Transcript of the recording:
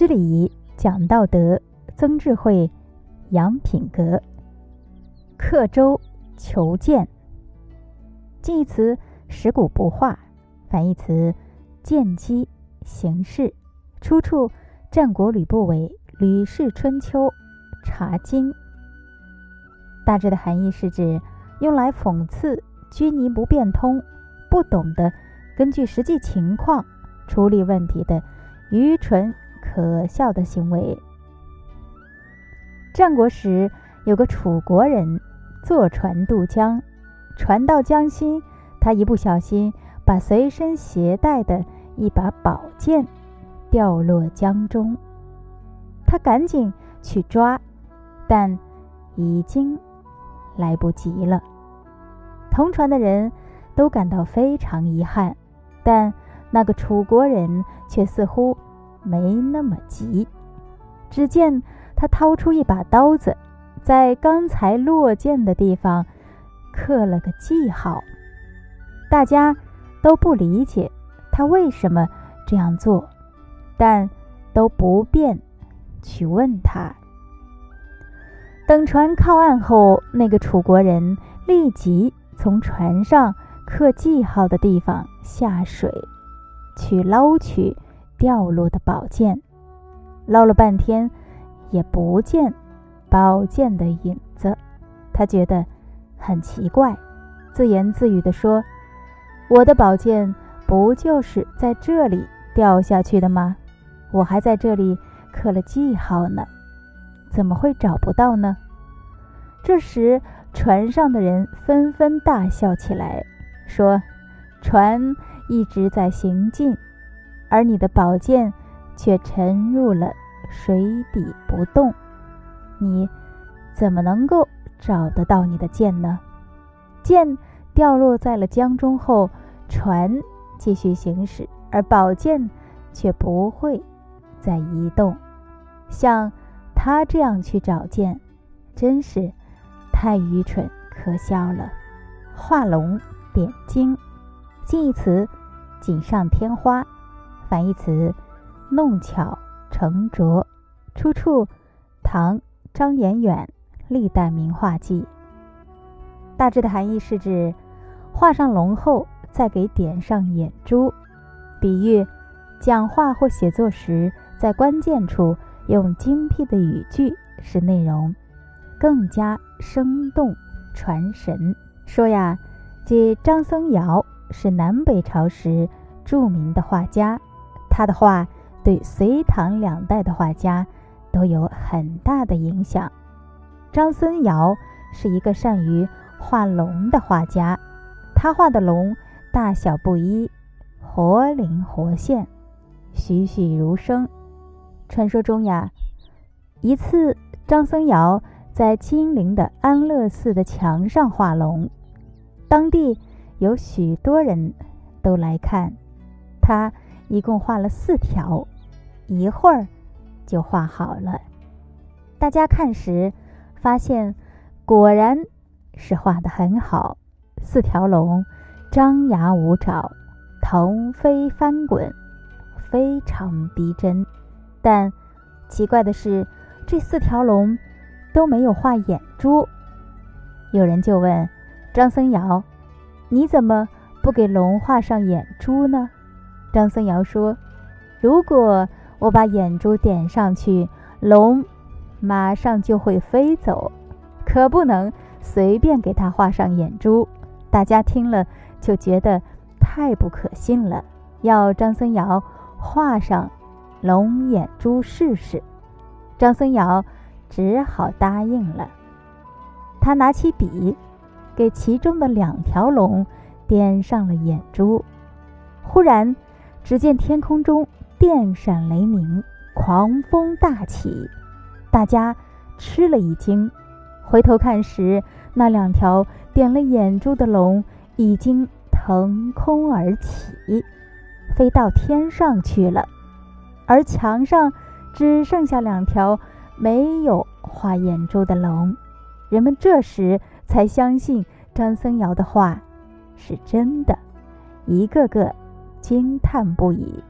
知礼仪，讲道德，增智慧，养品格。刻舟求剑。近义词食古不化，反义词见机行事。出处战国吕不韦《吕氏春秋·茶经》。大致的含义是指用来讽刺拘泥不变通、不懂得根据实际情况处理问题的愚蠢可笑的行为。战国时有个楚国人坐船渡江，船到江心，他一不小心把随身携带的一把宝剑掉落江中，他赶紧去抓，但已经。来不及了，同船的人都感到非常遗憾，但那个楚国人却似乎没那么急。只见他掏出一把刀子，在刚才落剑的地方刻了个记号。大家都不理解他为什么这样做，但都不便去问他。等船靠岸后，那个楚国人立即从船上刻记号的地方下水，去捞取掉落的宝剑。捞了半天，也不见宝剑的影子。他觉得很奇怪，自言自语地说：“我的宝剑不就是在这里掉下去的吗？我还在这里刻了记号呢。”怎么会找不到呢？这时，船上的人纷纷大笑起来，说：“船一直在行进，而你的宝剑却沉入了水底不动。你怎么能够找得到你的剑呢？”剑掉落在了江中后，船继续行驶，而宝剑却不会再移动。像……他这样去找剑，真是太愚蠢可笑了。画龙点睛，近义词锦上添花，反义词弄巧成拙。出处唐张彦远《历代名画记》。大致的含义是指画上龙后再给点上眼珠，比喻讲话或写作时在关键处。用精辟的语句，使内容更加生动传神。说呀，这张僧繇是南北朝时著名的画家，他的画对隋唐两代的画家都有很大的影响。张僧繇是一个善于画龙的画家，他画的龙大小不一，活灵活现，栩栩如生。传说中呀，一次张僧繇在金陵的安乐寺的墙上画龙，当地有许多人都来看。他一共画了四条，一会儿就画好了。大家看时发现，果然是画的很好。四条龙张牙舞爪，腾飞翻滚，非常逼真。但奇怪的是，这四条龙都没有画眼珠。有人就问张僧繇：“你怎么不给龙画上眼珠呢？”张僧繇说：“如果我把眼珠点上去，龙马上就会飞走，可不能随便给它画上眼珠。”大家听了就觉得太不可信了，要张僧繇画上。龙眼珠试试，张僧繇只好答应了。他拿起笔，给其中的两条龙点上了眼珠。忽然，只见天空中电闪雷鸣，狂风大起，大家吃了一惊。回头看时，那两条点了眼珠的龙已经腾空而起，飞到天上去了。而墙上只剩下两条没有画眼珠的龙，人们这时才相信张僧繇的话是真的，一个个惊叹不已。